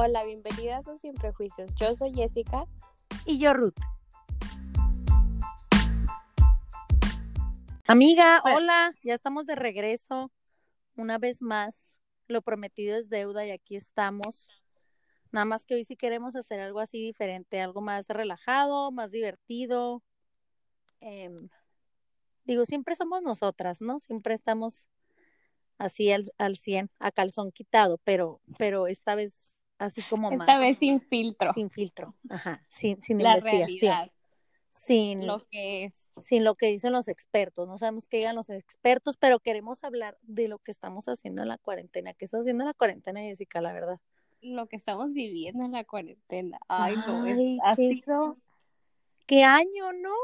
Hola, bienvenidas a Sin Prejuicios. Yo soy Jessica. Y yo, Ruth. Amiga, hola, ya estamos de regreso una vez más. Lo prometido es deuda y aquí estamos. Nada más que hoy sí queremos hacer algo así diferente, algo más relajado, más divertido. Em, digo, siempre somos nosotras, ¿no? Siempre estamos así al, al 100, a calzón quitado, pero, pero esta vez así como Esta más. vez sin filtro. Sin filtro, ajá, sin, sin la investigación. realidad, Sin lo que es. sin lo que dicen los expertos. No sabemos qué digan los expertos, pero queremos hablar de lo que estamos haciendo en la cuarentena. ¿Qué está haciendo en la cuarentena, Jessica? La verdad. Lo que estamos viviendo en la cuarentena. Ay, no, es- Ay, ha qué- sido- ¿Qué año, no?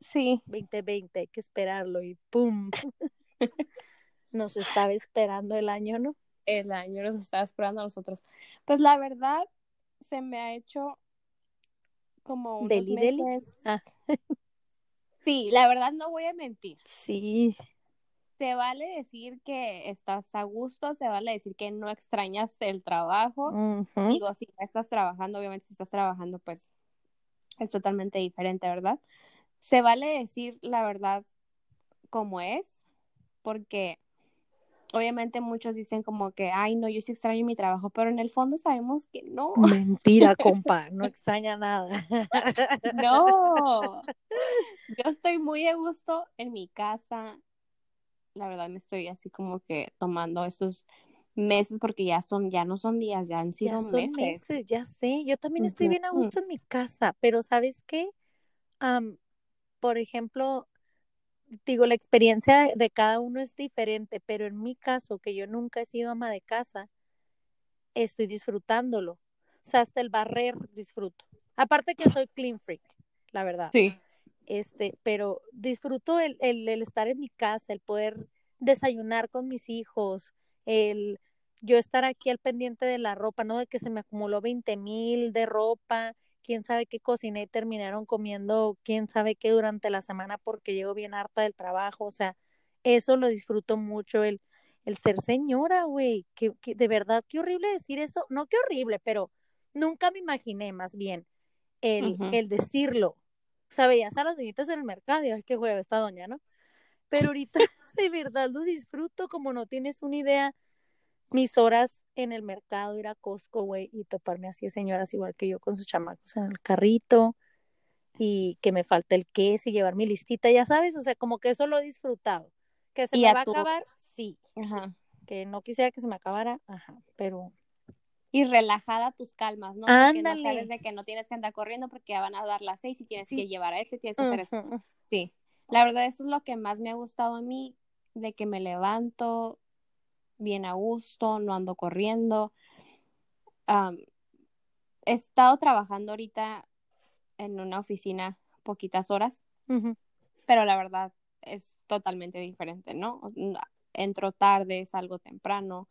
Sí, 2020, hay que esperarlo y ¡pum! Nos estaba esperando el año, ¿no? El año nos estaba esperando a nosotros. Pues la verdad, se me ha hecho como unos Deli, deli. meses. Ah. Sí, la verdad no voy a mentir. Sí. Se vale decir que estás a gusto, se vale decir que no extrañas el trabajo. Digo, si estás trabajando, obviamente si estás trabajando, pues es totalmente diferente, ¿verdad? Se vale decir la verdad como es, porque obviamente muchos dicen como que, ay, no, yo sí extraño mi trabajo, pero en el fondo sabemos que no, Mentira, compa, no extraña nada. no. Yo estoy muy a gusto en mi casa. La verdad me estoy así como que tomando esos meses porque ya son, ya no son días, ya han Ya sido son meses. meses, ya sé. Yo también estoy bien a Ujú. gusto en mi casa, pero ¿sabes qué? Am, por ejemplo, digo, la experiencia de cada uno es diferente, pero en mi caso, que yo nunca he sido ama de casa, estoy disfrutándolo. O sea, hasta el barrer disfruto. Aparte que soy clean freak, la verdad. Sí. Este, pero disfruto el, el, el estar en mi casa, el poder desayunar con mis hijos, el yo estar aquí al pendiente de la ropa, no de que se me acumuló 20 mil de ropa, quién sabe qué cociné y terminaron comiendo, quién sabe qué durante la semana porque llego bien harta del trabajo, o sea, eso lo disfruto mucho, el, el ser señora, güey, que, que de verdad, qué horrible decir eso, no qué horrible, pero nunca me imaginé más bien el, el decirlo. O sea, veías a las doñitas en el mercado y ay, qué hueva esta doña, ¿no? Pero ahorita de verdad lo disfruto como no tienes una idea. Mis horas en el mercado, ir a Costco, güey, y toparme así señoras igual que yo con sus chamacos en el carrito y que me falta el queso y llevar mi listita, ya sabes, o sea, como que eso lo he disfrutado. Que se me a va a tu- acabar, sí, Ajá. que no quisiera que se me acabara, ajá, pero Y relajada tus calmas, ¿no? Porque no Ándale. sabes de que no tienes que andar corriendo porque ya van a dar las seis y tienes Sí. que llevar a ese, tienes que hacer eso. Sí. La verdad, eso es lo que más me ha gustado a mí, de que me levanto bien a gusto, no ando corriendo. He estado trabajando ahorita en una oficina poquitas horas, pero la verdad es totalmente diferente, ¿no? Entro tarde, salgo temprano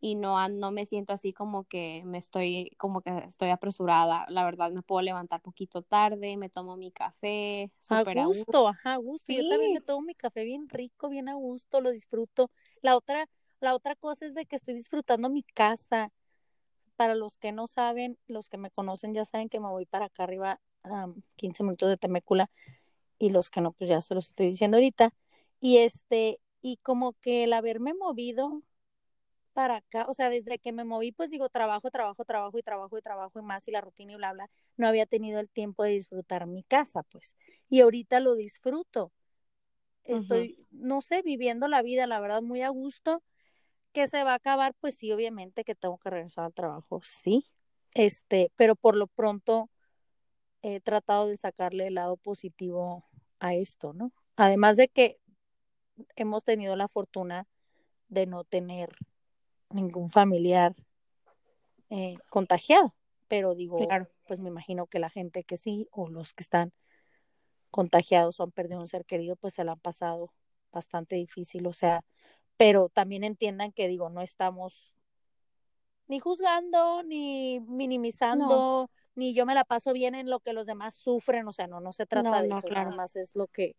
y no, no me siento así como que me estoy, como que estoy apresurada. La verdad, me puedo levantar poquito tarde, me tomo mi café, A súper a gusto. gusto, ajá, a gusto. Yo también me tomo mi café bien rico, bien a gusto, lo disfruto. La otra, la otra cosa es de que estoy disfrutando mi casa. Para los que no saben, los que me conocen ya saben que me voy para acá arriba, am, 15 minutos de Temécula, y los que no, pues ya se los estoy diciendo ahorita. Y este, y como que el haberme movido para acá, o sea, desde que me moví, pues digo, trabajo, trabajo, trabajo y trabajo y trabajo y más y la rutina y bla, bla, no había tenido el tiempo de disfrutar mi casa, pues. Y ahorita lo disfruto. Estoy, no sé, viviendo la vida, la verdad, muy a gusto. Que se va a acabar, pues sí, obviamente que tengo que regresar al trabajo, sí. Este, pero por lo pronto he tratado de sacarle el lado positivo a esto, ¿no? Además de que hemos tenido la fortuna de no tener ningún familiar eh, contagiado, pero digo, Claro. pues me imagino que la gente que sí o los que están contagiados o han perdido un ser querido, pues se la han pasado bastante difícil, o sea, pero también entiendan que digo, no estamos ni juzgando, ni minimizando, ni yo me la paso bien en lo que los demás sufren, o sea, no, no se trata No, de no, eso, claro. nada más es lo que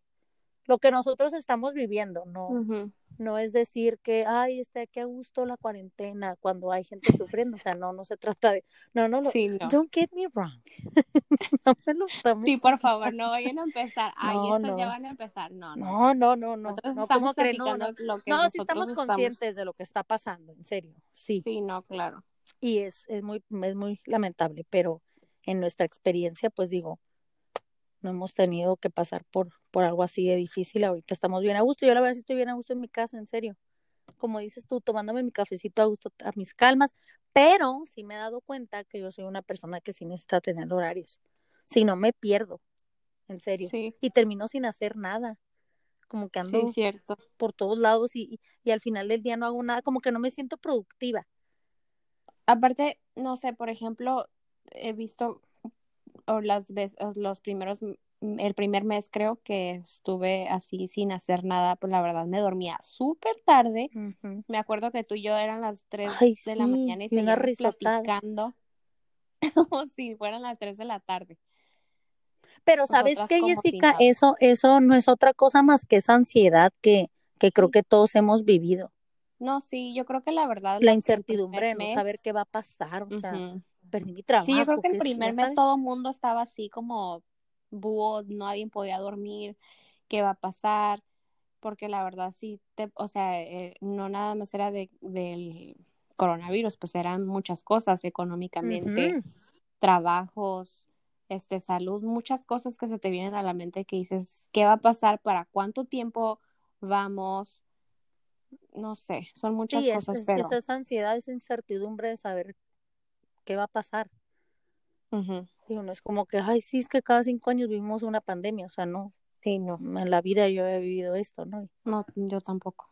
lo que nosotros estamos viviendo, no, Ujú. no es decir que, ay, está aquí a gusto la cuarentena cuando hay gente sufriendo, o sea, no, no se trata de, no, no, lo, Sí, no. don't get me wrong, no me lo estamos, Sí, por favor, no vayan a empezar. Ay, No, estos ya no. van a empezar. No, no. no, no, no, no, Nosotros no, estamos. No, platicando no, lo que no, sí estamos conscientes de lo que está pasando, en serio, sí, Sí, no, claro. y es, es muy, es muy lamentable, pero en nuestra experiencia, pues digo, no hemos tenido que pasar por, por algo así de difícil, ahorita. Estamos bien a gusto, yo la verdad sí estoy bien a gusto en mi casa, en serio, como dices tú, tomándome mi cafecito a gusto, a mis calmas, pero sí me he dado cuenta que yo soy una persona que sí necesita tener horarios, si no me pierdo, en serio, Sí, y termino sin hacer nada, como que ando sí, cierto. por todos lados y, y, y al final del día no hago nada, como que no me siento productiva. Aparte, no sé, por ejemplo, he visto o las veces, los primeros, el primer mes creo que estuve así sin hacer nada, pues la verdad me dormía súper tarde. Me acuerdo que tú y yo eran las 3 Ay, de la mañana y seguíamos platicando como si fueran las 3 de la tarde. Pero ¿sabes sin Jessica? Eso, eso no es otra cosa más que esa ansiedad que, que creo que todos hemos vivido. No, sí, yo creo que la verdad. La incertidumbre no saber qué va a pasar, o sea. Perdí mi trabajo. Sí, yo creo que el primer mes todo el mundo estaba así como búho, nadie podía dormir, qué va a pasar, porque la verdad sí, te, o sea, eh, no nada más era de, del coronavirus, pues eran muchas cosas económicamente, Ujú. trabajos, este, salud, muchas cosas que se te vienen a la mente que dices, ¿qué va a pasar? ¿Para cuánto tiempo vamos? No sé, son muchas Sí, cosas, es- pero... es esa ansiedad, esa incertidumbre de saber qué va a pasar. Ujú. Sí, uno es como que, ay, sí, es que cada cinco años vivimos una pandemia, o sea, no, Sí, no, en la vida yo he vivido esto, ¿no? no, yo tampoco.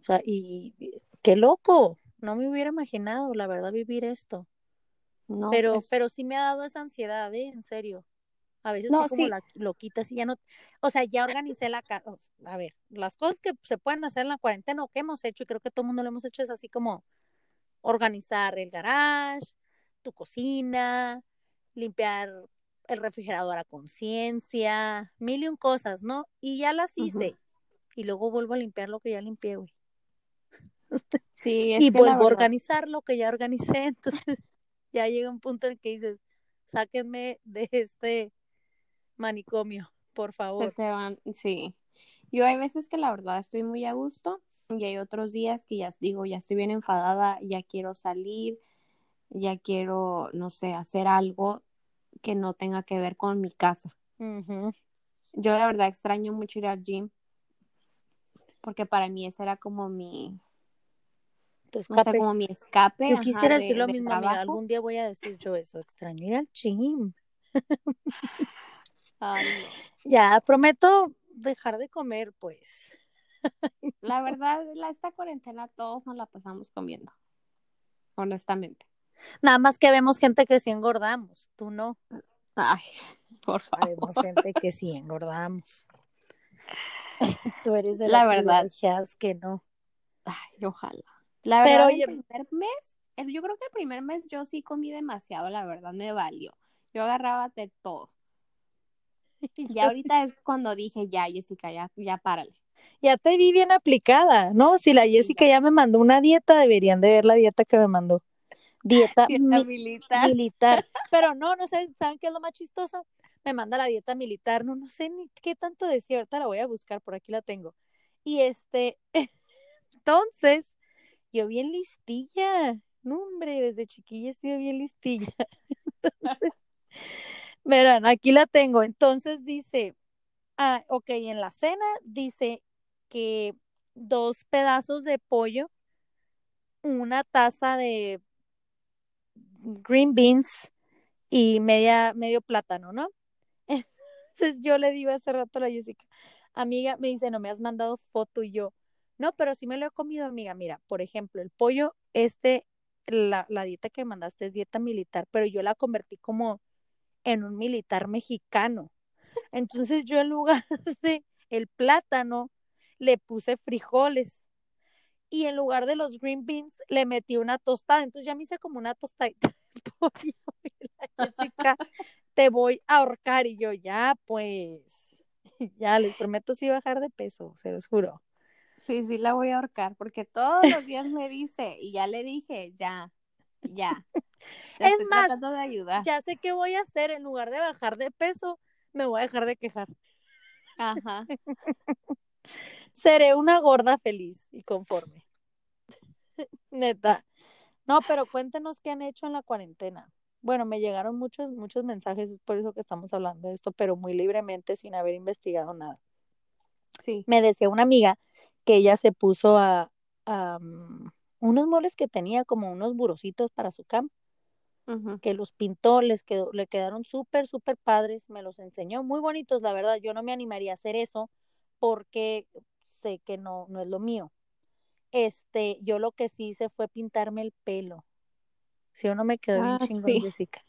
O sea, y y- qué loco, no me hubiera imaginado, la verdad, vivir esto. No, pero, es- pero sí me ha dado esa ansiedad, ¿eh? En serio. A veces No, como sí. la loquita, así ya no, o sea, ya organicé la casa, a ver, las cosas que se pueden hacer en la cuarentena o que hemos hecho, y creo que todo el mundo lo hemos hecho, es así como organizar el garage, tu cocina, limpiar el refrigerador a conciencia, mil y un cosas, ¿no? Y ya las hice. Y luego vuelvo a limpiar lo que ya limpié, güey. Sí, es y vuelvo a organizar lo que ya organicé. Entonces, ya llega un punto en el que dices, sáquenme de este manicomio, por se favor. te van, sí. Yo hay veces que la verdad estoy muy a gusto y hay otros días que ya digo, ya estoy bien enfadada, ya quiero salir, ya quiero, no sé, hacer algo que no tenga que ver con mi casa. Yo la verdad extraño mucho ir al gym porque para mí ese era como mi, Tu no sé, escape. como mi escape. Yo ajá, quisiera de- decir lo de mismo, amiga. Algún día voy a decir yo eso. Extraño ir al gym. Ay, no. Ya, prometo dejar de comer, pues. La verdad, la, esta cuarentena todos nos la pasamos comiendo, honestamente. Nada más que vemos gente que sí engordamos. Tú no. Ay, por favor. Vemos gente que sí engordamos. Tú eres de La verdad. que no. Ay, ojalá. La Pero, verdad, oye- el primer mes, el- yo creo que el primer mes yo sí comí demasiado, la verdad, me valió. Yo agarraba de todo. Y ahorita es cuando dije, ya, Jessica, ya, ya párale. Ya te vi bien aplicada, ¿no? Si la Jessica ya me mandó una dieta, deberían de ver la dieta que me mandó. Dieta, mi- militar. militar. Pero no, no sé, ¿saben qué es lo más chistoso? Me manda la dieta militar, no, no sé ni qué tanto decía, ahorita la voy a buscar, por aquí la tengo. Y este, entonces, yo bien listilla, no hombre, desde chiquilla he sido bien listilla. Entonces, verán, aquí la tengo. Entonces dice, ah, ok, en la cena dice que dos pedazos de pollo, una taza de green beans y media, medio plátano, ¿no? Entonces yo le digo hace rato a la Jessica, amiga, me dice, no me has mandado foto y yo, no, pero sí me lo he comido, amiga. Mira, por ejemplo, el pollo, este, la, la dieta que mandaste es dieta militar, pero yo la convertí como en un militar mexicano. Entonces yo en lugar de el plátano le puse frijoles y en lugar de los green beans le metí una tostada. Entonces ya me hice como una tostadita de pollo. Y la Jessica, te voy a ahorcar y yo ya, pues. ya, les prometo sí bajar de peso, se los juro. Sí, sí la voy a ahorcar porque todos los días me dice y ya le dije, ya, ya. Te Es estoy más, tratando de ayudar. Ya sé qué voy a hacer, en lugar de bajar de peso, me voy a dejar de quejar. Ajá. Seré una gorda feliz y conforme. Neta. No, pero cuéntenos qué han hecho en la cuarentena. Bueno, me llegaron muchos, muchos mensajes, es por eso que estamos hablando de esto, pero muy libremente, sin haber investigado nada. Sí. Me decía una amiga que ella se puso a, a, um, unos muebles que tenía como unos burocitos para su Ujú. que los pintó, les quedó, le quedaron súper, súper padres, me los enseñó, muy bonitos, la verdad. Yo no me animaría a hacer eso porque sé que no, no es lo mío. Este, yo lo que sí hice fue pintarme el pelo. Si o no me quedó bien Ah, chingón, sí. Jessica.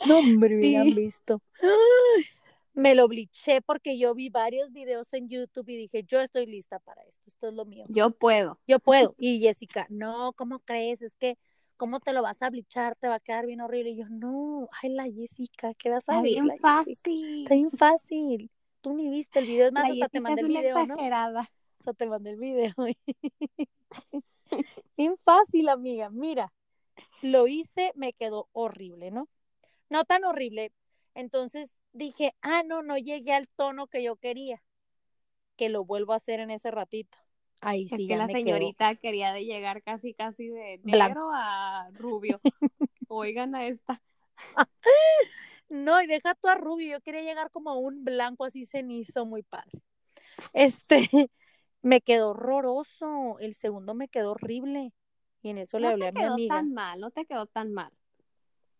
No, hombre, hubieran Sí. visto. ¡Ay! Me lo bliché porque yo vi varios videos en YouTube y dije, yo estoy lista para esto, esto es lo mío. Yo puedo. Yo puedo. Y Jessica, no, ¿cómo crees? Es que, ¿cómo te lo vas a blichar? Te va a quedar bien horrible. Y yo, no, ay, la Jessica, ¿qué vas a Está ver? bien la Jessica? fácil. Está bien fácil. Tú ni viste el video, es más, La hasta te mandé el video, ¿no? Hasta te mandé el video. bien fácil, amiga. Mira, lo hice, me quedó horrible, ¿no? No tan horrible. Entonces dije, ah, no, no llegué al tono que yo quería. Que lo vuelvo a hacer en ese ratito. Ahí Es sí que ya la me quedó. señorita quería de llegar casi, casi de Blanco. negro a rubio. Oigan a esta. No, y deja tú a rubio, yo quería llegar como a un blanco así cenizo, muy padre. Este, me quedó horroroso, el segundo me quedó horrible. Y en eso le No hablé te a mi quedó amiga. tan mal, no te quedó tan mal.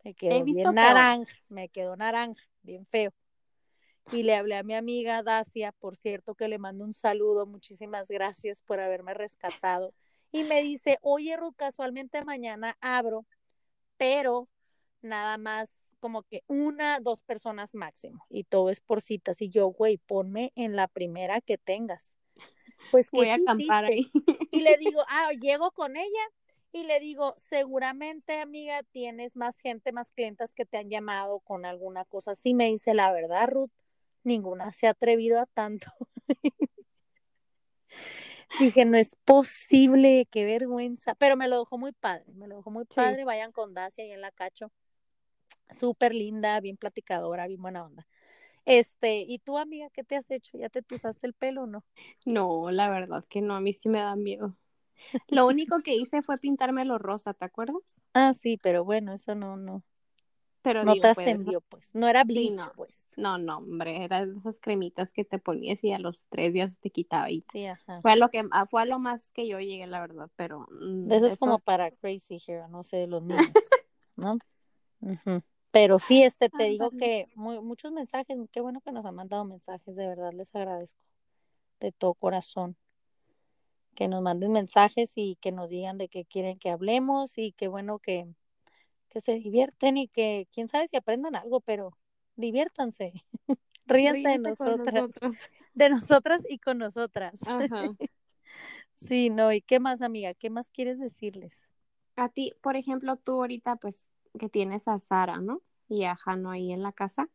Me quedó visto bien naranja, me quedó naranja, bien feo. Y le hablé a mi amiga Dacia, por cierto, que le mando un saludo, muchísimas gracias por haberme rescatado. Y me dice, oye Ruth, casualmente mañana abro, pero nada más como que una, dos personas máximo. Y todo es por citas. Y yo, güey, ponme en la primera que tengas. Pues, ¿qué Voy a acampar ahí. Y le digo, ah, llego con ella y le digo, seguramente, amiga, tienes más gente, más clientas que te han llamado con alguna cosa así. Me dice, la verdad, Ruth, ninguna se ha atrevido a tanto. Dije, no es posible, qué vergüenza. Pero me lo dejó muy padre, me lo dejó muy Sí. padre. Vayan con Dacia ahí en la Cacho. Súper linda, bien platicadora, bien buena onda. Este, ¿y tú, amiga, qué te has hecho? ¿Ya te tusaste el pelo o no? No, la verdad que no, a mí sí me da miedo. Lo único que hice fue pintármelo rosa, ¿te acuerdas? Ah, sí, pero bueno, eso no, no, Pero no digo, pues, trascendió, pues. No era Sí, bleach, no. pues. no, no, hombre, eran esas cremitas que te ponías y a los tres días te quitaba y Sí, ajá. fue a lo que ah, fue a lo más que yo llegué, la verdad, pero mm, eso es como para Crazy Hair, no sé, los niños, ¿no? Ujú. Pero sí, este, te digo que muy, muchos mensajes, qué bueno que nos han mandado mensajes, de verdad les agradezco de todo corazón. Que nos manden mensajes y que nos digan de qué quieren que hablemos y qué bueno que, que se divierten y que quién sabe si aprendan algo, pero diviértanse. Ríanse de ríete nosotras, nosotros. de nosotras y con nosotras. Ajá. Sí, no, ¿y qué más, amiga? ¿Qué más quieres decirles? A ti, por ejemplo, tú ahorita, pues, que tienes a Sara, ¿no? Y a Jano ahí en la casa,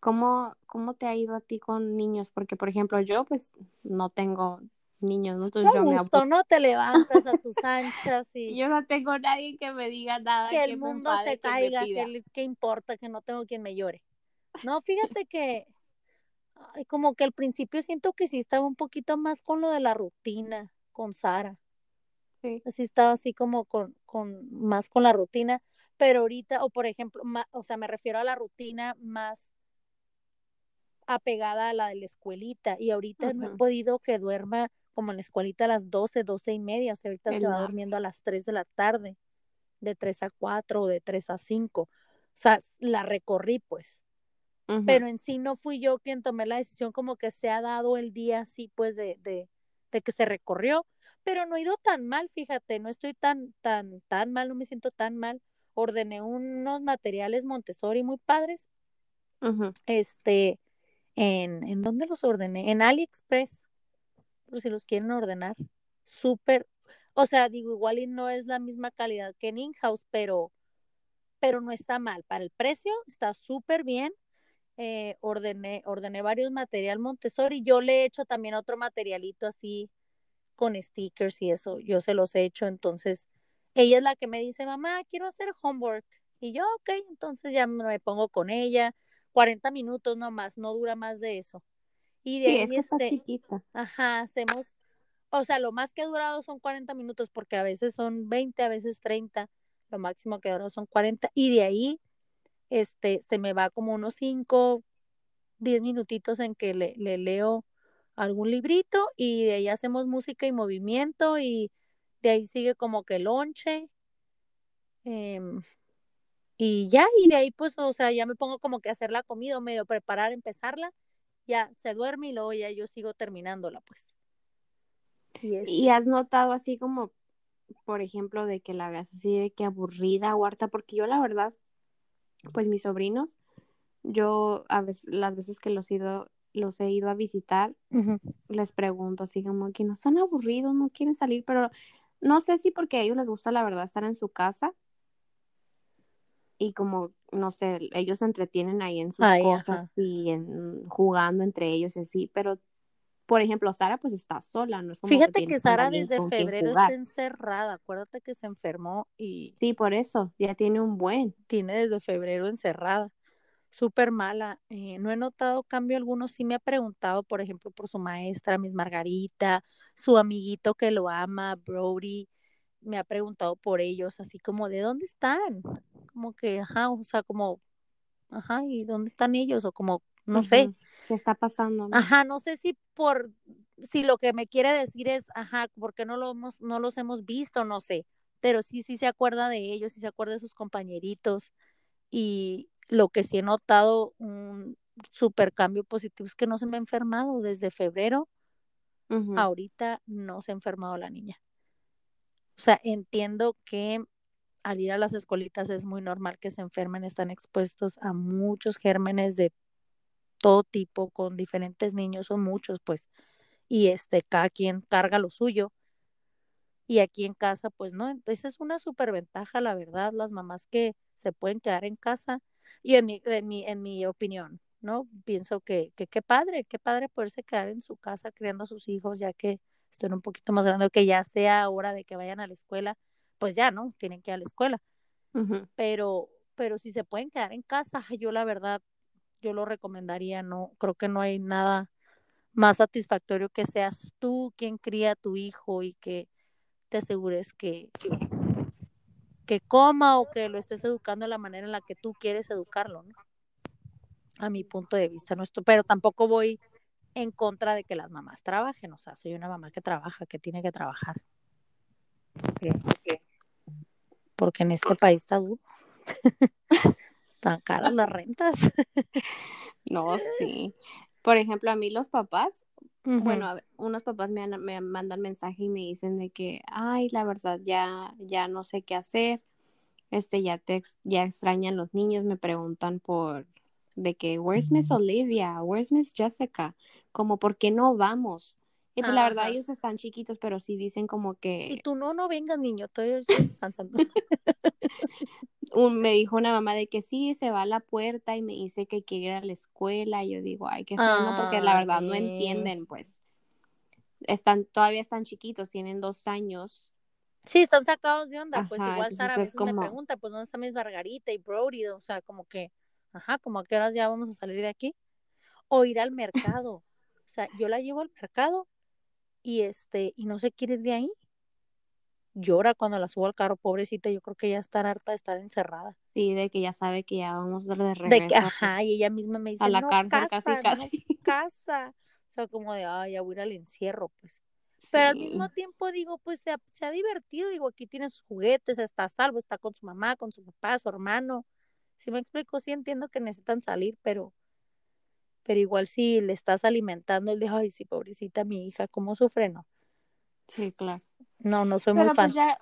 ¿cómo, cómo te ha ido a ti con niños? Porque, por ejemplo, yo, pues, no tengo niños, ¿no? Entonces Qué yo me gusto, aburro. ¿no? Te levantas a tus anchas y Yo no tengo nadie que me diga nada, que el me mundo enfade, se me caiga, que, importa, que no tengo quien me llore. No, fíjate que ay, como que al principio siento que sí estaba un poquito más con lo de la rutina, con Sara. Sí. Sí estaba así como con, con más con la rutina, pero ahorita, o por ejemplo, ma- o sea, me refiero a la rutina más apegada a la de la escuelita y ahorita no he podido que duerma como en la escuelita a las 12, 12 y media, o sea, ahorita El se va durmiendo a las 3 de la tarde, de 3 a 4 o de 3 a 5, o sea, la recorrí pues, Ujú. pero en sí no fui yo quien tomé la decisión, como que se ha dado el día así pues de, de, de que se recorrió, pero no he ido tan mal, fíjate, no estoy tan, tan, tan mal, no me siento tan mal, ordené unos materiales Montessori muy padres, este, en, ¿en dónde los ordené? En AliExpress, por si los quieren ordenar. Súper, o sea, digo, igual y no es la misma calidad que en in-house, pero, pero no está mal. Para el precio está súper bien. eh, ordené, ordené varios material Montessori. Yo le he hecho también otro materialito así con stickers y eso, yo se los he hecho. Entonces, ella es la que me dice, mamá, quiero hacer homework. Y yo, ok, entonces ya me pongo con ella. 40 minutos nomás, no dura más de eso. Y de Sí, ahí, es que está este, chiquita. Ajá, hacemos, o sea, lo más que ha durado son 40 minutos, porque a veces son 20, a veces 30, lo máximo que durado son 40, y de ahí, este, se me va como unos 5, 10 minutitos en que le, le leo algún librito, y de ahí hacemos música y movimiento, y de ahí sigue como que lonche, em, y ya, y de ahí pues, o sea, ya me pongo como que a hacer la comida, medio preparar, empezarla, ya se duerme y luego ya yo sigo terminándola, pues. Y ¿Y has notado así como, por ejemplo, de que la veas así de que aburrida o harta? Porque yo la verdad, pues mis sobrinos, yo a veces, las veces que los he ido, los he ido a visitar, les pregunto así como que no están aburridos, no quieren salir, pero no sé si porque a ellos les gusta la verdad estar en su casa y como, no sé, ellos se entretienen ahí en sus Ay, cosas ajá. y en, jugando entre ellos y así, pero por ejemplo, Sara pues está sola, no es como que Fíjate que con Sara desde febrero está encerrada. Acuérdate que se enfermó y Sí, por eso, ya tiene un buen. tiene desde febrero encerrada. Súper mala. Eh, no he notado cambio alguno. Sí me ha preguntado, por ejemplo, por su maestra, Miss Margarita, su amiguito que lo ama, Brody. Me ha preguntado por ellos, así como, ¿de dónde están? Como que, ajá, o sea, como, ajá, ¿y dónde están ellos? O como, no sé. ¿Qué está pasando? no? Ajá, no sé si por, si lo que me quiere decir es, ajá, porque no lo hemos, no los hemos visto, no sé, pero sí, sí se acuerda de ellos, sí se acuerda de sus compañeritos y lo que sí he notado un super cambio positivo es que no se me ha enfermado desde febrero, ahorita no se ha enfermado la niña. O sea, entiendo que al ir a las escuelitas es muy normal que se enfermen, están expuestos a muchos gérmenes de todo tipo, con diferentes niños, son muchos, pues, y este, cada quien carga lo suyo. Y aquí en casa, pues no, entonces es una superventaja, la verdad, las mamás que se pueden quedar en casa. Y en mi, en mi, en mi opinión, ¿no? Pienso que, que qué padre, qué padre poderse quedar en su casa criando a sus hijos, ya que estén un poquito más grandes, que ya sea hora de que vayan a la escuela, pues ya, ¿no? Tienen que ir a la escuela. Pero, pero si se pueden quedar en casa, yo la verdad, yo lo recomendaría, no, creo que no hay nada más satisfactorio que seas tú quien cría a tu hijo y que te asegures que, que coma o que lo estés educando de la manera en la que tú quieres educarlo, ¿no? A mi punto de vista, no estoy, pero tampoco voy en contra de que las mamás trabajen, o sea, soy una mamá que trabaja, que tiene que trabajar. Porque, porque en este país está duro. Están caras las rentas. No, sí. Por ejemplo, a mí los papás, Bueno, a ver, unos papás me, han- me mandan mensaje y me dicen de que, ay, la verdad, ya, ya no sé qué hacer, este, ya te, ex- ya extrañan los niños, me preguntan por, de que, where's Miss Olivia, where's Miss Jessica, como, ¿por qué no vamos? Y pues la verdad, Ajá. ellos están chiquitos, pero sí dicen como Y que, tú no, no vengas, niño, estoy descansando. un- me dijo una mamá de que sí, se va a la puerta y me dice que quiere ir a la escuela. Y yo digo, ay, qué feo. Porque la verdad no entienden, pues. Están, todavía están chiquitos, tienen dos años. Sí, están sacados de onda. Pues igual Sara a me pregunta, pues ¿dónde está Miss Margarita y Brody? O sea, como que, ajá, como a qué horas ya vamos a salir de aquí. O ir al mercado. O sea, yo la llevo al mercado y este, y no se quiere ir de ahí. Llora cuando la subo al carro, pobrecita, yo creo que ya está harta de estar encerrada. Sí, de que ya sabe que ya vamos de De regreso que, ajá, y ella misma me dice, a la no cárcel casa, casi, casi. no casa. O sea, como de, ay, ya voy a ir al encierro, pues. Pero al mismo tiempo digo, pues se ha, se ha divertido, digo, aquí tiene sus juguetes, está a salvo, está con su mamá, con su papá, su hermano. Si me explico, sí entiendo que necesitan salir, pero, pero igual si le estás alimentando, el de, ay, sí, pobrecita mi hija, ¿cómo sufre? No, Sí, claro. No, no soy muy Pero fan. pues ya,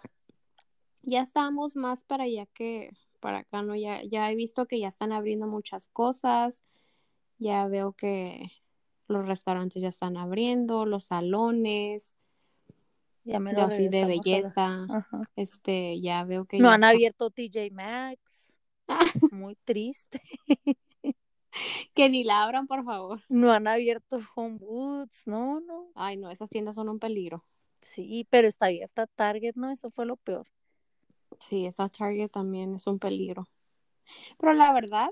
ya estamos más para allá que para acá, ¿no? Ya, ya he visto que ya están abriendo muchas cosas. Ya veo que los restaurantes ya están abriendo, los salones, Ya me lo así de la- belleza. Este, ya veo que No ya han está- abierto TJ Maxx. Muy triste. que ni la abran, por favor. No han abierto Home Goods, no, no. Ay, no, esas tiendas son un peligro. Sí, pero está abierta Target, ¿no? Eso fue lo peor. Sí, esa Target también es un peligro. Pero la verdad,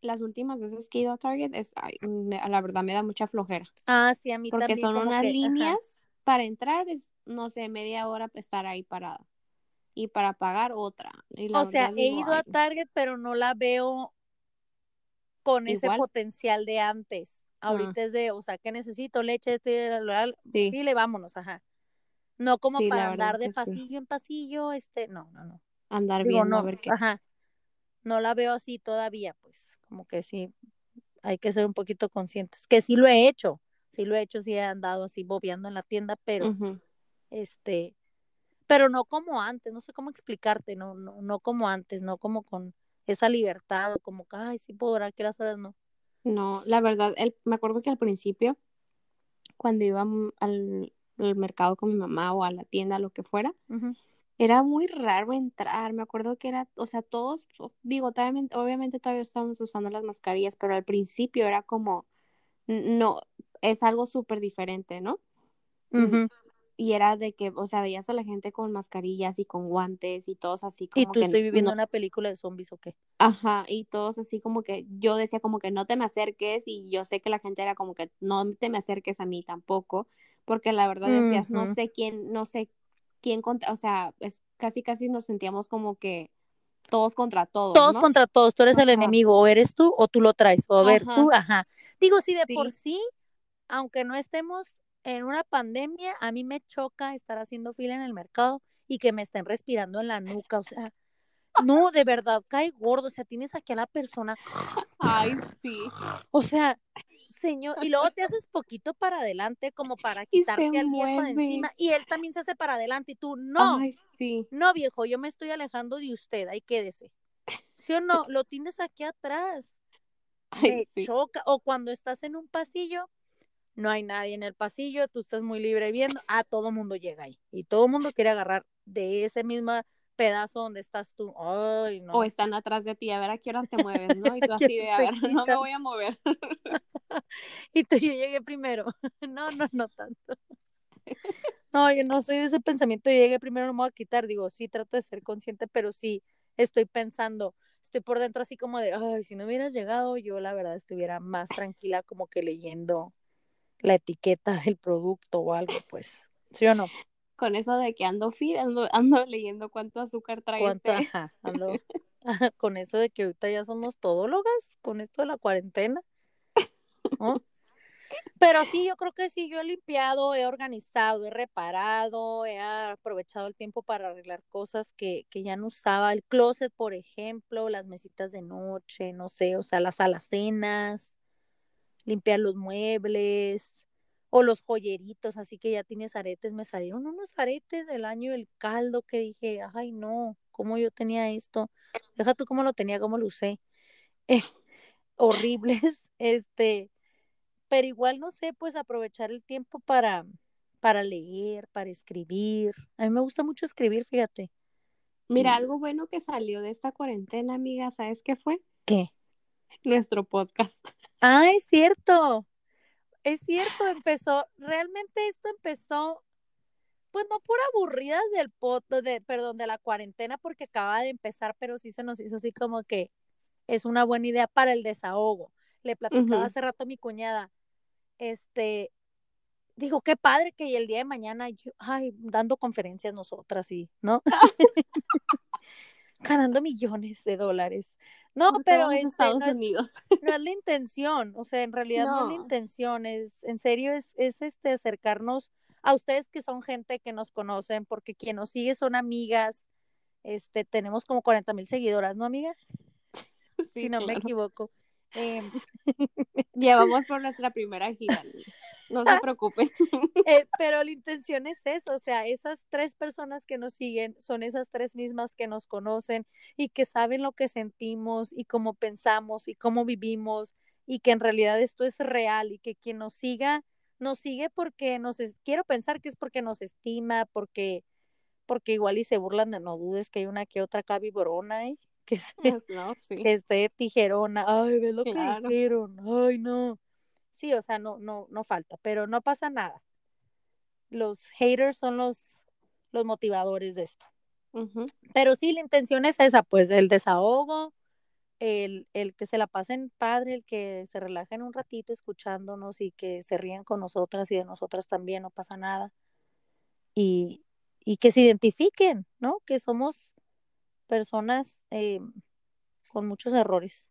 las últimas veces que he ido a Target, es, ay, me- la verdad me da mucha flojera. Ah, sí, a mí Porque también. son como unas que, ajá. líneas para entrar, es, no sé, media hora para estar ahí parada. Y para pagar otra. Y la O sea, he digo, ido a Target, pero no la veo con ese potencial de antes. Ahorita es de, o sea, ¿qué necesito? Leche, este, Sí. file, vámonos, ajá. No como Sí, para andar de sí. pasillo en pasillo, este, no, no, no. andar Digo, viendo no, a ver qué. ajá. No la veo así todavía, pues, como que sí, hay que ser un poquito conscientes. Que sí lo he hecho, sí lo he hecho, sí he andado así bobeando en la tienda, pero, este, pero no como antes, no sé cómo explicarte, no, no, no como antes, no como con esa libertad, o como que, ay, sí puedo orar, que las horas no. No, la verdad, el, me acuerdo que al principio, cuando iba al, al mercado con mi mamá o a la tienda, lo que fuera, era muy raro entrar. Me acuerdo que era, o sea, todos, digo, también- obviamente todavía estábamos usando las mascarillas, pero al principio era como, no, es algo súper diferente, ¿no? Y era de que, o sea, veías a la gente con mascarillas y con guantes y todos así Y como tú que estoy viviendo no, una película de zombies o qué. Ajá, y todos así como que yo decía como que no te me acerques y yo sé que la gente era como que no te me acerques a mí tampoco, porque la verdad decías, no sé quién, no sé quién contra, o sea, es casi casi nos sentíamos como que todos contra todos, Todos ¿no? contra todos, tú eres el enemigo, o eres tú o tú lo traes, o a ver, Ajá. tú, ajá. Digo, si de por sí, aunque no estemos en una pandemia, a mí me choca estar haciendo fila en el mercado y que me estén respirando en la nuca, o sea, no, de verdad, cae gordo, o sea, tienes aquí a la persona, Ay, sí. o sea, señor, y luego te haces poquito para adelante como para quitarte al viejo de encima y él también se hace para adelante y tú, no, Ay, sí. no, viejo, yo me estoy alejando de usted, ahí quédese. ¿Sí o no? Lo tienes aquí atrás. Ay, Me sí. choca. O cuando estás en un pasillo, no hay nadie en el pasillo, tú estás muy libre viendo, ah, todo mundo llega ahí. Y todo mundo quiere agarrar de ese mismo pedazo donde estás tú. Ay, no. O están atrás de ti, a ver a qué horas te mueves, ¿no? Y tú ¿A así de, a ver, no me voy a mover. Y tú, yo llegué primero. No, no, no tanto. No, yo no soy de ese pensamiento, yo llegué primero, no me voy a quitar. Digo, sí, trato de ser consciente, pero sí estoy pensando, estoy por dentro así como de, ay, si no hubieras llegado, yo la verdad estuviera más tranquila, como que leyendo la etiqueta del producto o algo, pues. ¿Sí o no? Con eso de que ando fit, ando, ando leyendo cuánto azúcar trae ¿Cuánto? este. Ajá, ando con eso de que ahorita ya somos todólogas, con esto de la cuarentena. ¿no? Pero sí, yo creo que sí, yo he limpiado, he organizado, he reparado, he aprovechado el tiempo para arreglar cosas que, que ya no usaba. El closet, por ejemplo, las mesitas de noche, no sé, o sea, las alacenas, limpiar los muebles o los joyeritos, así que ya tienes aretes. Me salieron unos aretes del año del caldo que dije, ay, no, ¿cómo yo tenía esto? Deja tú cómo lo tenía, cómo lo usé. Eh, horribles, este pero igual no sé, pues aprovechar el tiempo para, para leer, para escribir. A mí me gusta mucho escribir, fíjate. Mira, algo bueno que salió de esta cuarentena, amiga, ¿sabes qué fue? ¿Qué? Nuestro podcast. Ah, es cierto. Es cierto, empezó, realmente esto empezó, pues no por aburridas del pot, de, perdón, de la cuarentena, porque acaba de empezar, pero sí se nos hizo así como que es una buena idea para el desahogo. Le platicaba hace rato a mi cuñada, este, digo, qué padre que el día de mañana, yo, ay, dando conferencias nosotras y, ¿no? Ganando millones de dólares. No, pero los este, Estados no es, Unidos. no es la intención, o sea, en realidad no, es la intención, es, en serio, es, es este acercarnos a ustedes que son gente que nos conocen, porque quien nos sigue son amigas, este, tenemos como 40 mil seguidoras, ¿no, amiga? Sí, si no me equivoco. Em, Llevamos por nuestra primera gira. No se preocupen. Eh, pero la intención es eso, o sea, esas tres personas que nos siguen son esas tres mismas que nos conocen y que saben lo que sentimos y cómo pensamos y cómo vivimos y que en realidad esto es real y que quien nos siga, nos sigue porque nos, es- quiero pensar que es porque nos estima, porque, porque igual y se burlan de no dudes que hay una que otra acá viborona, ¿eh? que, se, No, sí. que esté tijerona. Ay, ve lo Claro. que dijeron. Ay, no. Sí, o sea, no, no, no falta, pero no pasa nada. Los haters son los, los motivadores de esto. Pero sí, la intención es esa, pues el desahogo, el, el que se la pasen padre, el que se relajen un ratito escuchándonos y que se ríen con nosotras y de nosotras también, no pasa nada. Y, y que se identifiquen, ¿no? Que somos personas eh, con muchos errores.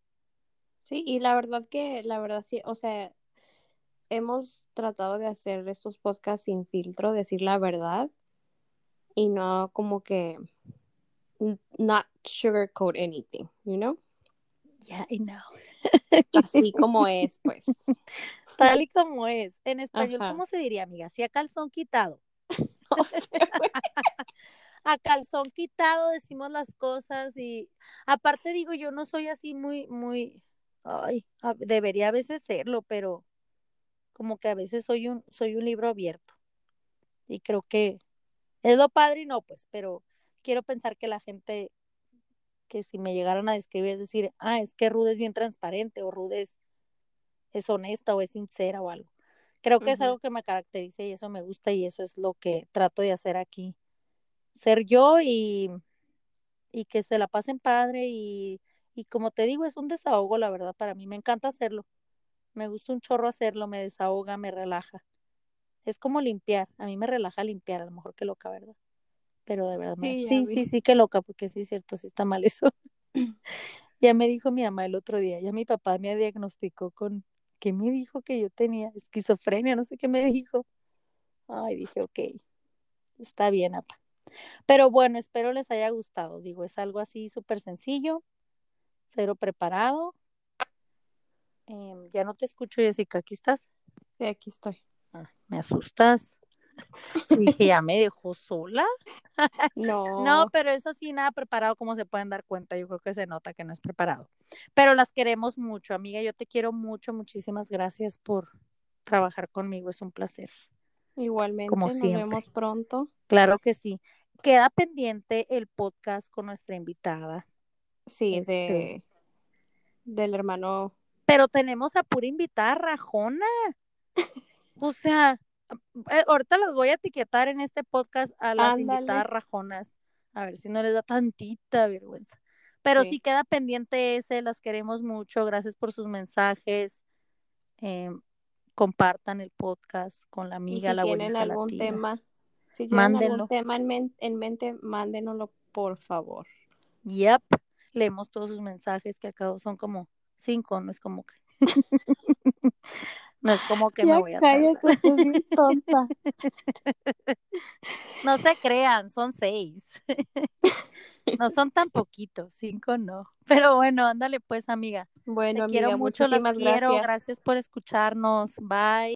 Sí, y la verdad que, la verdad sí, o sea, hemos tratado de hacer estos podcasts sin filtro, decir la verdad y no como que not sugarcoat anything, you know? Ya, I know. Así como es, pues. Tal y como es. En español, Ajá. ¿cómo se diría, amiga? Si a calzón quitado. No sé, güey. a calzón quitado decimos las cosas y aparte digo, yo no soy así muy, muy, ay, debería a veces serlo, pero como que a veces soy un, soy un libro abierto y creo que es lo padre y no, pues, pero quiero pensar que la gente, que si me llegaran a describir es decir, ah, es que Ruth es bien transparente o Ruth es, es honesta o es sincera o algo. Creo que es algo que me caracteriza y eso me gusta y eso es lo que trato de hacer aquí ser yo y, y que se la pasen padre y, y como te digo, es un desahogo, la verdad, para mí. Me encanta hacerlo. Me gusta un chorro hacerlo, me desahoga, me relaja. Es como limpiar. A mí me relaja limpiar, a lo mejor que loca, ¿verdad? Pero de verdad, me- Sí, sí, sí, sí, que loca, porque sí es cierto, sí está mal eso. ya me dijo mi mamá el otro día, ya mi papá me diagnosticó con, ¿qué me dijo que yo tenía? Esquizofrenia, no sé qué me dijo. Ay, dije, ok, está bien, apa. Pero bueno, espero les haya gustado. Digo, es algo así súper sencillo, cero preparado. Em, ya no te escucho, Jessica, ¿aquí estás? Sí, aquí estoy. Ah, me asustas. Dije, ya me dejó sola. No, No, pero es así, nada preparado, como se pueden dar cuenta. Yo creo que se nota que no es preparado. Pero las queremos mucho, amiga. Yo te quiero mucho. Muchísimas gracias por trabajar conmigo. Es un placer. igualmente, como nos siempre. vemos pronto. Claro que sí. Queda pendiente el podcast con nuestra invitada. Sí, Este. de del hermano. Pero tenemos a pura invitada rajona. O sea, eh, ahorita los voy a etiquetar en este podcast a las Ándale. invitadas rajonas. A ver si no les da tantita vergüenza. Pero Sí. sí, queda pendiente ese, las queremos mucho. Gracias por sus mensajes. Eh, compartan el podcast con la Y amiga, si la tienen abuelita, la algún tía. tema, si tienen Mándenlo. algún tema en, men- en mente, mándenoslo, por favor. Yep, leemos todos sus mensajes que acá son como cinco, no es como que no es como que me voy a tardar. estás bien tonta. No se crean, son seis. No son tan poquitos, cinco no. Pero bueno, ándale pues, amiga. Bueno, Te amiga, quiero mucho, las quiero. gracias. Gracias por escucharnos. Bye.